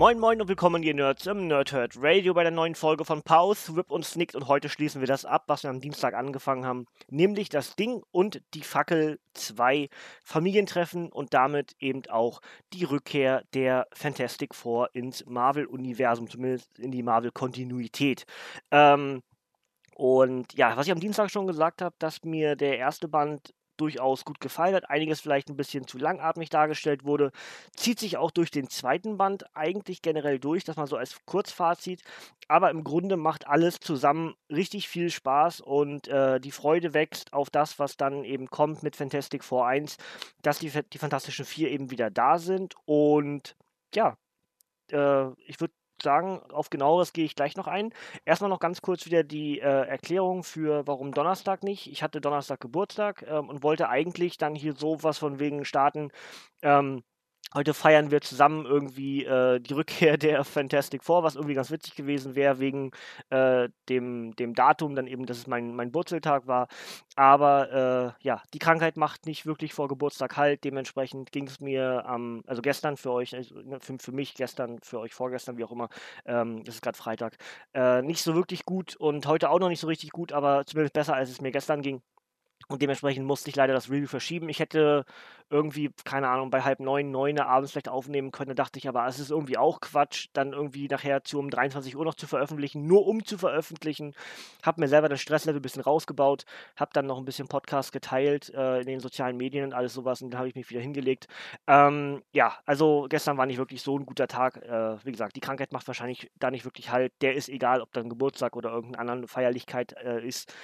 Moin Moin und willkommen ihr Nerds im Nerdhurt Radio bei der neuen Folge von Pause, Rip und Snicked und heute schließen wir das ab, was wir am Dienstag angefangen haben, nämlich das Ding und die Fackel 2 Familientreffen und damit eben auch die Rückkehr der Fantastic Four ins Marvel-Universum, zumindest in die Marvel-Kontinuität. Ähm, und ja, was ich am Dienstag schon gesagt habe, dass mir der erste Band durchaus gut gefallen hat. Einiges vielleicht ein bisschen zu langatmig dargestellt wurde. Zieht sich auch durch den zweiten Band eigentlich generell durch, dass man so als Kurzfazit. Aber im Grunde macht alles zusammen richtig viel Spaß und äh, die Freude wächst auf das, was dann eben kommt mit Fantastic Four 1, dass die, die Fantastischen Vier eben wieder da sind. Und ja, äh, ich würde sagen, auf genaueres gehe ich gleich noch ein. Erstmal noch ganz kurz wieder die äh, Erklärung für, warum Donnerstag nicht. Ich hatte Donnerstag Geburtstag ähm, und wollte eigentlich dann hier sowas von wegen starten. Ähm, Heute feiern wir zusammen irgendwie äh, die Rückkehr der Fantastic Four, was irgendwie ganz witzig gewesen wäre, wegen äh, dem, dem Datum, dann eben, dass es mein, mein Wurzeltag war. Aber äh, ja, die Krankheit macht nicht wirklich vor Geburtstag halt. Dementsprechend ging es mir am, ähm, also gestern für euch, also ne, für, für mich gestern, für euch vorgestern, wie auch immer, ähm, ist gerade Freitag, äh, nicht so wirklich gut und heute auch noch nicht so richtig gut, aber zumindest besser, als es mir gestern ging. Und dementsprechend musste ich leider das Review verschieben. Ich hätte irgendwie, keine Ahnung, bei halb neun, neun abends vielleicht aufnehmen können. Da dachte ich aber, es ist irgendwie auch Quatsch, dann irgendwie nachher zu um 23 Uhr noch zu veröffentlichen, nur um zu veröffentlichen. Hab mir selber das Stresslevel ein bisschen rausgebaut, hab dann noch ein bisschen Podcast geteilt äh, in den sozialen Medien und alles sowas und dann habe ich mich wieder hingelegt. Ähm, ja, also gestern war nicht wirklich so ein guter Tag. Äh, wie gesagt, die Krankheit macht wahrscheinlich da nicht wirklich halt. Der ist egal, ob dann Geburtstag oder irgendeine andere Feierlichkeit äh, ist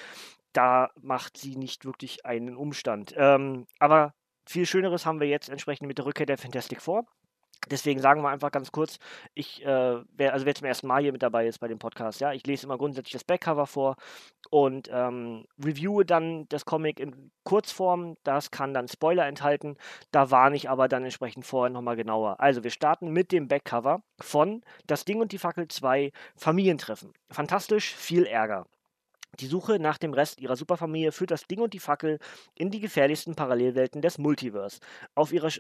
da macht sie nicht wirklich einen Umstand. Ähm, aber viel Schöneres haben wir jetzt entsprechend mit der Rückkehr der Fantastic Four. Deswegen sagen wir einfach ganz kurz, ich, äh, wer, also wer zum ersten Mal hier mit dabei ist bei dem Podcast, ja, ich lese immer grundsätzlich das Backcover vor und ähm, reviewe dann das Comic in Kurzform. Das kann dann Spoiler enthalten. Da warne ich aber dann entsprechend vorher nochmal genauer. Also wir starten mit dem Backcover von Das Ding und die Fackel 2 Familientreffen. Fantastisch, viel Ärger. Die Suche nach dem Rest ihrer Superfamilie führt das Ding und die Fackel in die gefährlichsten Parallelwelten des Multiverse. Auf ihre,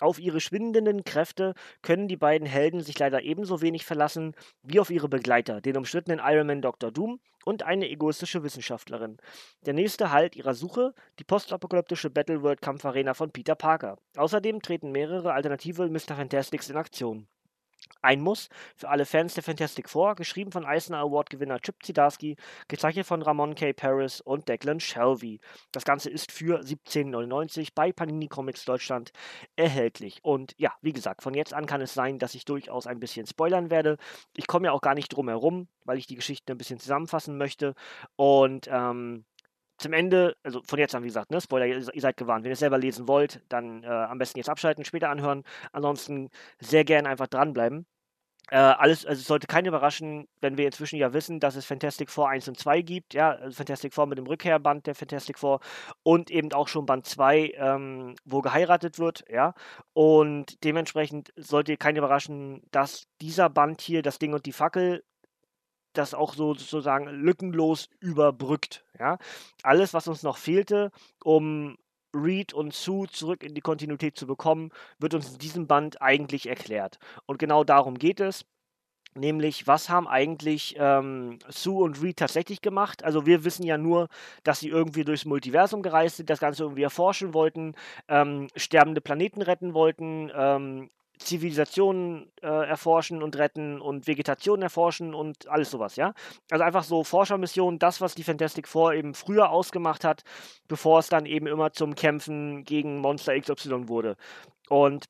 auf ihre schwindenden Kräfte können die beiden Helden sich leider ebenso wenig verlassen wie auf ihre Begleiter, den umstrittenen Ironman Dr. Doom und eine egoistische Wissenschaftlerin. Der nächste Halt ihrer Suche, die postapokalyptische Battleworld-Kampfarena von Peter Parker. Außerdem treten mehrere alternative Mr. Fantastics in Aktion. Ein Muss für alle Fans der Fantastic Four, geschrieben von Eisner Award-Gewinner Chip Zdarsky, gezeichnet von Ramon K. Paris und Declan Shelby. Das Ganze ist für 17,99 bei Panini Comics Deutschland erhältlich. Und ja, wie gesagt, von jetzt an kann es sein, dass ich durchaus ein bisschen spoilern werde. Ich komme ja auch gar nicht drum herum, weil ich die Geschichte ein bisschen zusammenfassen möchte. Und ähm, zum Ende, also von jetzt an, wie gesagt, ne, Spoiler, ihr, seid gewarnt. Wenn ihr es selber lesen wollt, dann äh, am besten jetzt abschalten, später anhören. Ansonsten sehr gerne einfach dranbleiben. Äh, alles, also es sollte keinen überraschen, wenn wir inzwischen ja wissen, dass es Fantastic Four 1 und 2 gibt, ja, also Fantastic Four mit dem Rückkehrband der Fantastic Four und eben auch schon Band 2, ähm, wo geheiratet wird, ja. Und dementsprechend sollte keinen überraschen, dass dieser Band hier, das Ding und die Fackel, das auch so sozusagen lückenlos überbrückt. Ja? Alles, was uns noch fehlte, um Reed und Sue zurück in die Kontinuität zu bekommen, wird uns in diesem Band eigentlich erklärt. Und genau darum geht es. Nämlich, was haben eigentlich ähm, Sue und Reed tatsächlich gemacht? Also wir wissen ja nur, dass sie irgendwie durchs Multiversum gereist sind, das Ganze irgendwie erforschen wollten, ähm, sterbende Planeten retten wollten, ähm, Zivilisationen äh, erforschen und retten und Vegetation erforschen und alles sowas, ja. Also einfach so Forschermissionen, das, was die Fantastic Four eben früher ausgemacht hat, bevor es dann eben immer zum Kämpfen gegen Monster XY wurde. Und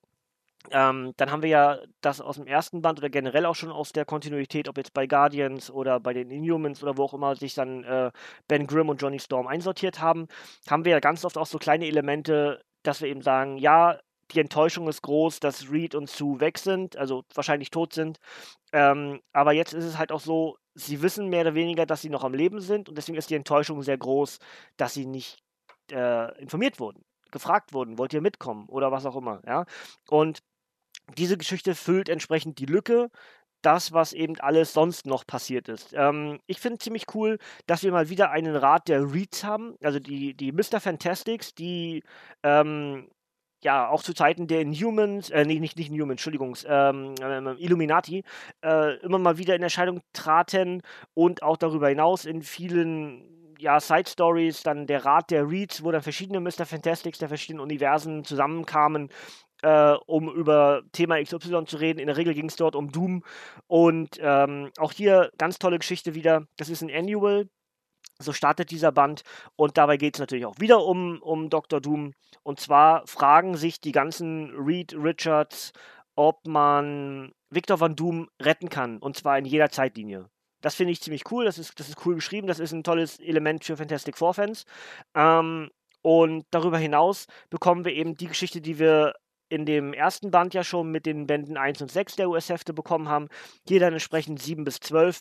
ähm, dann haben wir ja das aus dem ersten Band oder generell auch schon aus der Kontinuität, ob jetzt bei Guardians oder bei den Inhumans oder wo auch immer sich dann äh, Ben Grimm und Johnny Storm einsortiert haben, haben wir ja ganz oft auch so kleine Elemente dass wir eben sagen, ja, die Enttäuschung ist groß, dass Reed und Sue weg sind, also wahrscheinlich tot sind. Ähm, aber jetzt ist es halt auch so, sie wissen mehr oder weniger, dass sie noch am Leben sind und deswegen ist die Enttäuschung sehr groß, dass sie nicht äh, informiert wurden, gefragt wurden, wollt ihr mitkommen oder was auch immer, ja. Und diese Geschichte füllt entsprechend die Lücke, das, was eben alles sonst noch passiert ist. Ähm, ich finde ziemlich cool, dass wir mal wieder einen Rat der Reads haben, also die, die Mr. Fantastics, die ähm, ja, auch zu Zeiten der Inhumans, äh, nee, nicht, nicht Inhumans, Entschuldigung, ähm, äh, Illuminati, äh, immer mal wieder in Erscheinung traten und auch darüber hinaus in vielen ja, Side Stories, dann der Rat der Reads, wo dann verschiedene Mr. Fantastics der verschiedenen Universen zusammenkamen, äh, um über Thema XY zu reden. In der Regel ging es dort um Doom und ähm, auch hier ganz tolle Geschichte wieder. Das ist ein Annual, so startet dieser Band und dabei geht es natürlich auch wieder um, um Dr. Doom. Und zwar fragen sich die ganzen Reed Richards, ob man Victor Van Doom retten kann. Und zwar in jeder Zeitlinie. Das finde ich ziemlich cool. Das ist, das ist cool geschrieben. Das ist ein tolles Element für Fantastic Four Fans. Ähm, und darüber hinaus bekommen wir eben die Geschichte, die wir in dem ersten Band ja schon mit den Bänden 1 und 6 der US-Hefte bekommen haben. Hier dann entsprechend 7 bis 12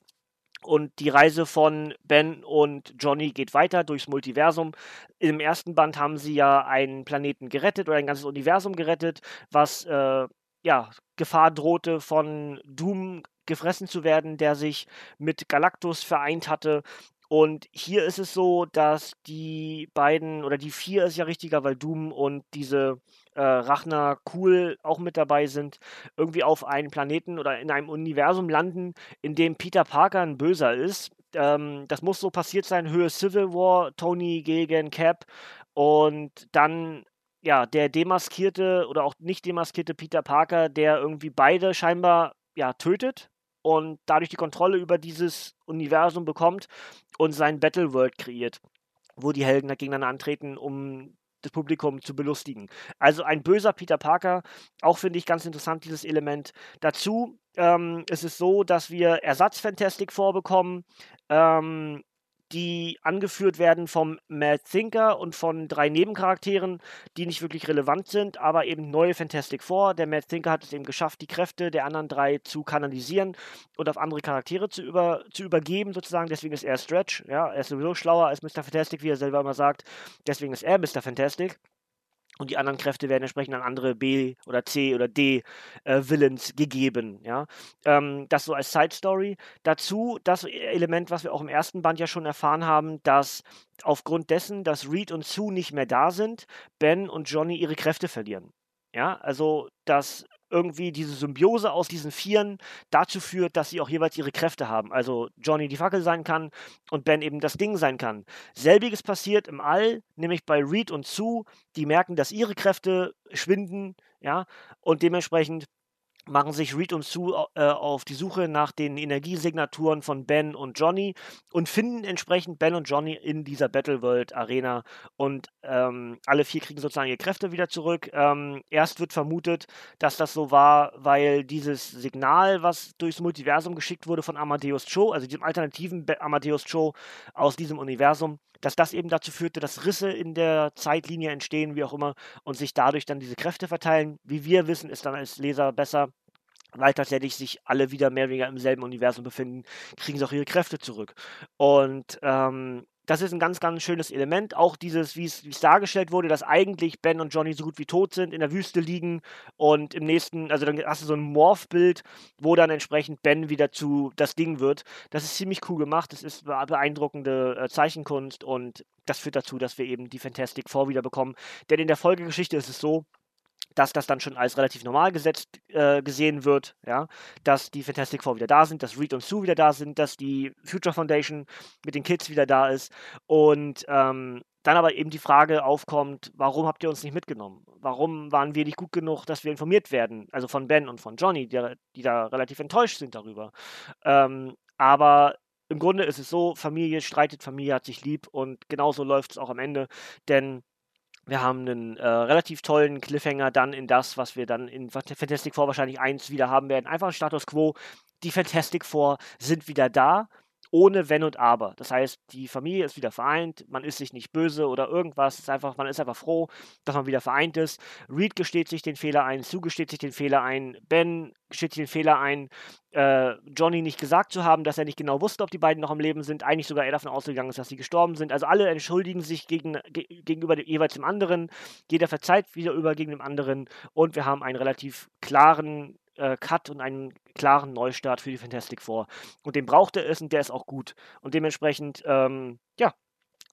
und die Reise von Ben und Johnny geht weiter durchs Multiversum. Im ersten Band haben sie ja einen Planeten gerettet oder ein ganzes Universum gerettet, was äh, ja Gefahr drohte von Doom gefressen zu werden, der sich mit Galactus vereint hatte. Und hier ist es so, dass die beiden, oder die vier ist ja richtiger, weil Doom und diese äh, Rachner Cool auch mit dabei sind, irgendwie auf einen Planeten oder in einem Universum landen, in dem Peter Parker ein Böser ist. Ähm, das muss so passiert sein, Höhe Civil War, Tony gegen Cap und dann ja, der demaskierte oder auch nicht demaskierte Peter Parker, der irgendwie beide scheinbar ja tötet und dadurch die Kontrolle über dieses Universum bekommt und sein Battle World kreiert, wo die Helden gegeneinander antreten, um das Publikum zu belustigen. Also ein böser Peter Parker, auch finde ich ganz interessant, dieses Element. Dazu ähm, ist es so, dass wir Ersatzfantastik vorbekommen. Ähm, die angeführt werden vom Mad Thinker und von drei Nebencharakteren, die nicht wirklich relevant sind, aber eben neue Fantastic Four. Der Mad Thinker hat es eben geschafft, die Kräfte der anderen drei zu kanalisieren und auf andere Charaktere zu, über, zu übergeben, sozusagen. Deswegen ist er Stretch. Ja, er ist sowieso schlauer als Mr. Fantastic, wie er selber immer sagt. Deswegen ist er Mr. Fantastic und die anderen Kräfte werden entsprechend an andere B oder C oder D äh, Villains gegeben. Ja? Ähm, das so als Side Story. Dazu das Element, was wir auch im ersten Band ja schon erfahren haben, dass aufgrund dessen, dass Reed und Sue nicht mehr da sind, Ben und Johnny ihre Kräfte verlieren. Ja, also dass irgendwie diese Symbiose aus diesen Vieren dazu führt, dass sie auch jeweils ihre Kräfte haben. Also Johnny die Fackel sein kann und Ben eben das Ding sein kann. Selbiges passiert im All, nämlich bei Reed und Sue, die merken, dass ihre Kräfte schwinden, ja, und dementsprechend machen sich Reed und Sue äh, auf die Suche nach den Energiesignaturen von Ben und Johnny und finden entsprechend Ben und Johnny in dieser Battleworld Arena und ähm, alle vier kriegen sozusagen ihre Kräfte wieder zurück. Ähm, erst wird vermutet, dass das so war, weil dieses Signal, was durchs Multiversum geschickt wurde von Amadeus Cho, also diesem alternativen Be Amadeus Cho aus diesem Universum, dass das eben dazu führte, dass Risse in der Zeitlinie entstehen, wie auch immer, und sich dadurch dann diese Kräfte verteilen. Wie wir wissen, ist dann als Leser besser, weil tatsächlich sich alle wieder mehr oder weniger im selben Universum befinden, kriegen sie auch ihre Kräfte zurück. Und ähm, das ist ein ganz, ganz schönes Element. Auch dieses, wie es dargestellt wurde, dass eigentlich Ben und Johnny so gut wie tot sind, in der Wüste liegen und im nächsten, also dann hast du so ein Morph-Bild, wo dann entsprechend Ben wieder zu das Ding wird. Das ist ziemlich cool gemacht. Das ist beeindruckende äh, Zeichenkunst und das führt dazu, dass wir eben die Fantastic Four wieder bekommen. Denn in der Folgegeschichte ist es so, dass das dann schon als relativ normal gesetzt äh, gesehen wird, ja, dass die Fantastic Four wieder da sind, dass Reed und Sue wieder da sind, dass die Future Foundation mit den Kids wieder da ist und ähm, dann aber eben die Frage aufkommt, warum habt ihr uns nicht mitgenommen? Warum waren wir nicht gut genug, dass wir informiert werden? Also von Ben und von Johnny, die, die da relativ enttäuscht sind darüber. Ähm, aber im Grunde ist es so, Familie streitet, Familie hat sich lieb und genauso läuft es auch am Ende, denn wir haben einen äh, relativ tollen Cliffhanger dann in das, was wir dann in Fantastic Four wahrscheinlich 1 wieder haben werden. Einfach Status Quo. Die Fantastic Four sind wieder da. Ohne Wenn und Aber. Das heißt, die Familie ist wieder vereint, man ist sich nicht böse oder irgendwas, ist einfach, man ist einfach froh, dass man wieder vereint ist. Reed gesteht sich den Fehler ein, Sue gesteht sich den Fehler ein, Ben gesteht sich den Fehler ein, äh, Johnny nicht gesagt zu haben, dass er nicht genau wusste, ob die beiden noch am Leben sind, eigentlich sogar er davon ausgegangen ist, dass sie gestorben sind. Also alle entschuldigen sich gegen, ge gegenüber dem, jeweils dem anderen, jeder verzeiht wieder über gegen den anderen und wir haben einen relativ klaren äh, Cut und einen klaren Neustart für die Fantastic Four. Und den brauchte es und der ist auch gut. Und dementsprechend, ähm, ja,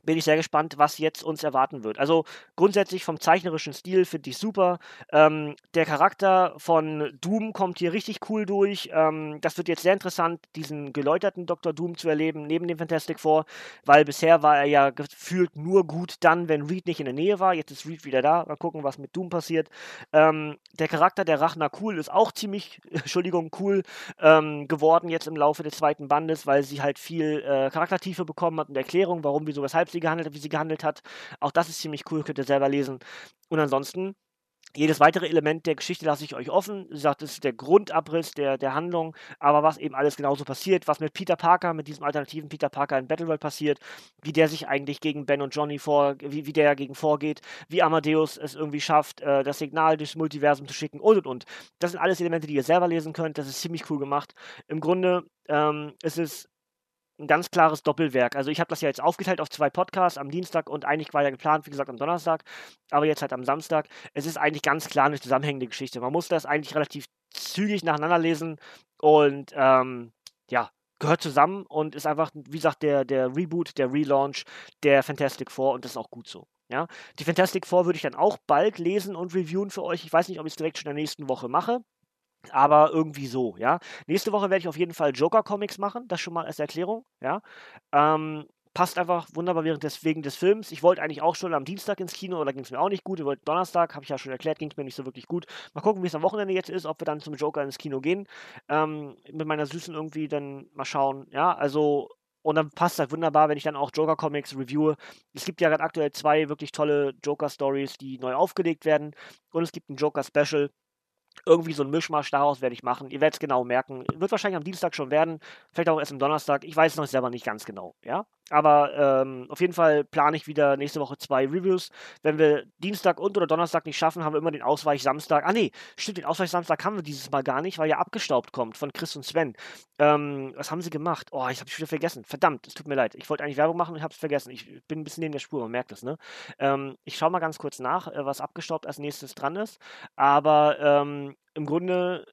bin ich sehr gespannt, was jetzt uns erwarten wird. Also grundsätzlich vom zeichnerischen Stil finde ich super. Ähm, der Charakter von Doom kommt hier richtig cool durch. Ähm, das wird jetzt sehr interessant, diesen geläuterten Dr. Doom zu erleben, neben dem Fantastic Four, weil bisher war er ja gefühlt nur gut dann, wenn Reed nicht in der Nähe war. Jetzt ist Reed wieder da. Mal gucken, was mit Doom passiert. Ähm, der Charakter der Rachner Cool ist auch ziemlich, Entschuldigung, cool ähm, geworden jetzt im Laufe des zweiten Bandes, weil sie halt viel äh, Charaktertiefe bekommen hat und Erklärung, warum, wieso, weshalb sie gehandelt hat, wie sie gehandelt hat. Auch das ist ziemlich cool, könnt ihr selber lesen. Und ansonsten jedes weitere Element der Geschichte lasse ich euch offen. Sie sagt, es ist der Grundabriss der, der Handlung, aber was eben alles genauso passiert, was mit Peter Parker, mit diesem alternativen Peter Parker in Battleworld passiert, wie der sich eigentlich gegen Ben und Johnny vor, wie, wie der dagegen vorgeht, wie Amadeus es irgendwie schafft, äh, das Signal durchs Multiversum zu schicken und und und. Das sind alles Elemente, die ihr selber lesen könnt. Das ist ziemlich cool gemacht. Im Grunde ähm, ist es ein ganz klares Doppelwerk. Also ich habe das ja jetzt aufgeteilt auf zwei Podcasts am Dienstag und eigentlich war ja geplant, wie gesagt, am Donnerstag, aber jetzt halt am Samstag. Es ist eigentlich ganz klar eine zusammenhängende Geschichte. Man muss das eigentlich relativ zügig nacheinander lesen und ähm, ja, gehört zusammen und ist einfach, wie gesagt, der, der Reboot, der Relaunch der Fantastic Four und das ist auch gut so. Ja, die Fantastic Four würde ich dann auch bald lesen und reviewen für euch. Ich weiß nicht, ob ich es direkt schon in der nächsten Woche mache. Aber irgendwie so, ja. Nächste Woche werde ich auf jeden Fall Joker-Comics machen, das schon mal als Erklärung, ja. Ähm, passt einfach wunderbar während des, wegen des Films. Ich wollte eigentlich auch schon am Dienstag ins Kino, oder ging es mir auch nicht gut. Ich wollte Donnerstag, habe ich ja schon erklärt, ging es mir nicht so wirklich gut. Mal gucken, wie es am Wochenende jetzt ist, ob wir dann zum Joker ins Kino gehen. Ähm, mit meiner Süßen irgendwie dann mal schauen, ja. Also, und dann passt das wunderbar, wenn ich dann auch Joker Comics reviewe. Es gibt ja gerade aktuell zwei wirklich tolle Joker Stories, die neu aufgelegt werden. Und es gibt ein Joker Special irgendwie so ein Mischmasch daraus werde ich machen. Ihr werdet es genau merken. Wird wahrscheinlich am Dienstag schon werden. Vielleicht auch erst am Donnerstag. Ich weiß es noch selber nicht ganz genau. Ja. Aber ähm, auf jeden Fall plane ich wieder nächste Woche zwei Reviews. Wenn wir Dienstag und oder Donnerstag nicht schaffen, haben wir immer den Ausweich Samstag. Ah nee, stimmt, den Ausweich Samstag haben wir dieses Mal gar nicht, weil ja abgestaubt kommt von Chris und Sven. Ähm, was haben sie gemacht? Oh, ich habe es wieder vergessen. Verdammt, es tut mir leid. Ich wollte eigentlich Werbung machen und habe es vergessen. Ich bin ein bisschen neben der Spur, man merkt es, ne? Ähm, ich schaue mal ganz kurz nach, äh, was abgestaubt als nächstes dran ist. Aber ähm, im Grunde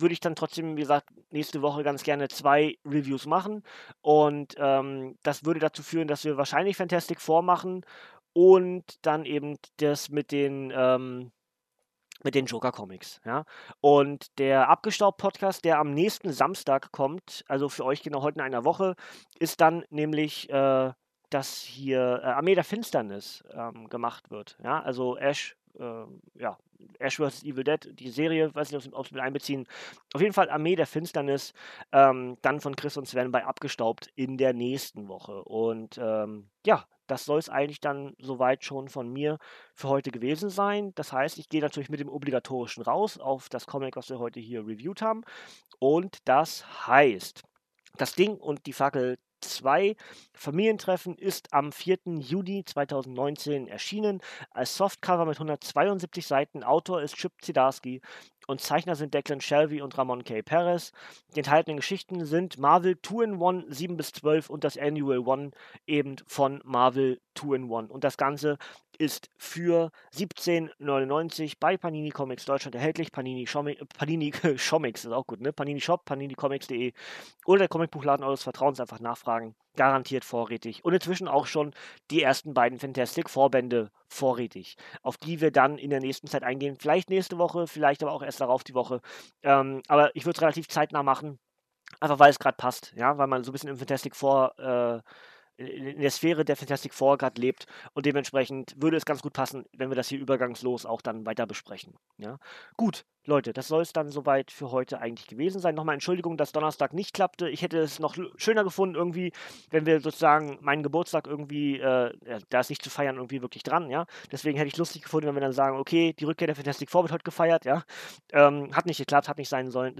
würde ich dann trotzdem, wie gesagt, nächste Woche ganz gerne zwei Reviews machen. Und ähm, das würde dazu führen, dass wir wahrscheinlich Fantastic Four machen und dann eben das mit den, ähm, mit den Joker-Comics, ja. Und der Abgestaubt-Podcast, der am nächsten Samstag kommt, also für euch genau heute in einer Woche, ist dann nämlich, äh, dass hier äh, Armee der Finsternis ähm, gemacht wird, ja. Also Ash, äh, ja, Ash vs. Evil Dead, die Serie, weiß nicht, ob sie mit einbeziehen. Auf jeden Fall Armee der Finsternis, ähm, dann von Chris und Sven bei Abgestaubt in der nächsten Woche. Und ähm, ja, das soll es eigentlich dann soweit schon von mir für heute gewesen sein. Das heißt, ich gehe natürlich mit dem obligatorischen raus auf das Comic, was wir heute hier reviewed haben. Und das heißt, das Ding und die Fackel 2 Familientreffen ist am 4. Juni 2019 erschienen. Als Softcover mit 172 Seiten. Autor ist Chip Zdarsky und Zeichner sind Declan Shelby und Ramon K. Perez. Die enthaltenen Geschichten sind Marvel 2-in-1 7 bis 12 und das Annual One eben von Marvel 2-in-1. Und das Ganze ist für 17,99 bei Panini Comics Deutschland erhältlich. Panini, Shomi, Panini Comics ist auch gut, ne? Panini Shop, paninicomics.de oder der Comicbuchladen eures Vertrauens einfach nachfragen. Garantiert vorrätig. Und inzwischen auch schon die ersten beiden Fantastic Vorbände vorrätig, auf die wir dann in der nächsten Zeit eingehen. Vielleicht nächste Woche, vielleicht aber auch erst darauf die Woche. Ähm, aber ich würde es relativ zeitnah machen. Einfach weil es gerade passt, ja, weil man so ein bisschen im Fantastic Four äh, in der Sphäre der Fantastic Four gerade lebt und dementsprechend würde es ganz gut passen, wenn wir das hier übergangslos auch dann weiter besprechen. Ja? Gut, Leute, das soll es dann soweit für heute eigentlich gewesen sein. Nochmal Entschuldigung, dass Donnerstag nicht klappte. Ich hätte es noch schöner gefunden, irgendwie, wenn wir sozusagen meinen Geburtstag irgendwie, äh, ja, da ist nicht zu feiern, irgendwie wirklich dran, ja. Deswegen hätte ich lustig gefunden, wenn wir dann sagen, okay, die Rückkehr der Fantastic Four wird heute gefeiert, ja. Ähm, hat nicht geklappt, hat nicht sein sollen.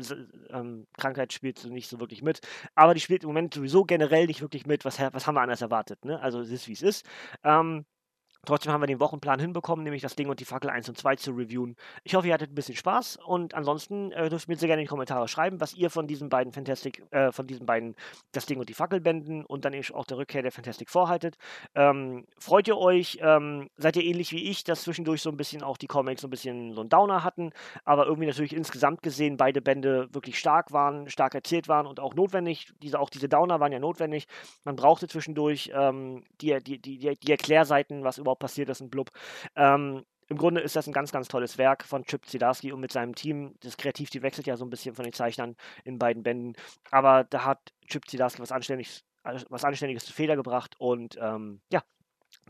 Ähm, Krankheit spielt nicht so wirklich mit. Aber die spielt im Moment sowieso generell nicht wirklich mit. Was, was haben wir anders erwartet, ne? Also es ist, wie es ist. Ähm, Trotzdem haben wir den Wochenplan hinbekommen, nämlich das Ding und die Fackel 1 und 2 zu reviewen. Ich hoffe, ihr hattet ein bisschen Spaß und ansonsten äh, dürft ihr mir sehr gerne in die Kommentare schreiben, was ihr von diesen beiden Fantastic, äh, von diesen beiden das Ding und die Fackel Bänden und dann eben auch der Rückkehr der Fantastic vorhaltet. Ähm, freut ihr euch? Ähm, seid ihr ähnlich wie ich, dass zwischendurch so ein bisschen auch die Comics so ein bisschen so einen Downer hatten, aber irgendwie natürlich insgesamt gesehen beide Bände wirklich stark waren, stark erzählt waren und auch notwendig. Diese, auch diese Downer waren ja notwendig. Man brauchte zwischendurch ähm, die, die, die, die Erklärseiten, was überhaupt überhaupt passiert ist und blub. Ähm, im Grunde ist das ein ganz, ganz tolles Werk von Chip Zdarsky und mit seinem Team. Das Kreativ, die wechselt ja so ein bisschen von den Zeichnern in beiden Bänden. Aber da hat Chip Zdarsky was Anständiges, was Anständiges zu Feder gebracht und ähm, ja,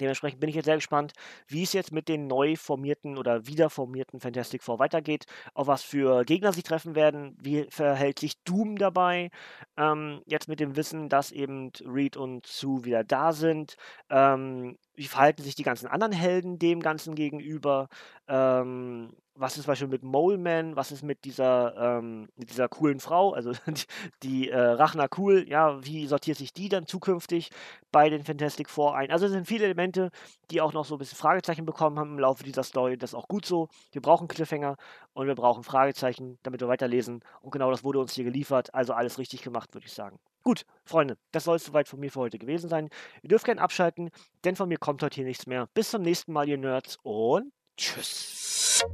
Dementsprechend bin ich jetzt sehr gespannt, wie es jetzt mit den neu formierten oder wiederformierten Fantastic Four weitergeht, auf was für Gegner sie treffen werden, wie verhält sich Doom dabei, ähm, jetzt mit dem Wissen, dass eben Reed und Sue wieder da sind, ähm, wie verhalten sich die ganzen anderen Helden dem Ganzen gegenüber, ähm, was ist zum Beispiel mit Mole Man, was ist mit dieser, ähm, mit dieser coolen Frau, also die, die äh, Rachna Cool, ja, wie sortiert sich die dann zukünftig bei den Fantastic Four ein? Also es sind viele Elemente, die auch noch so ein bisschen Fragezeichen bekommen haben im Laufe dieser Story, das ist auch gut so. Wir brauchen Cliffhanger und wir brauchen Fragezeichen, damit wir weiterlesen und genau das wurde uns hier geliefert, also alles richtig gemacht, würde ich sagen. Gut, Freunde, das soll es soweit von mir für heute gewesen sein. Ihr dürft gerne abschalten, denn von mir kommt heute hier nichts mehr. Bis zum nächsten Mal, ihr Nerds und tschüss.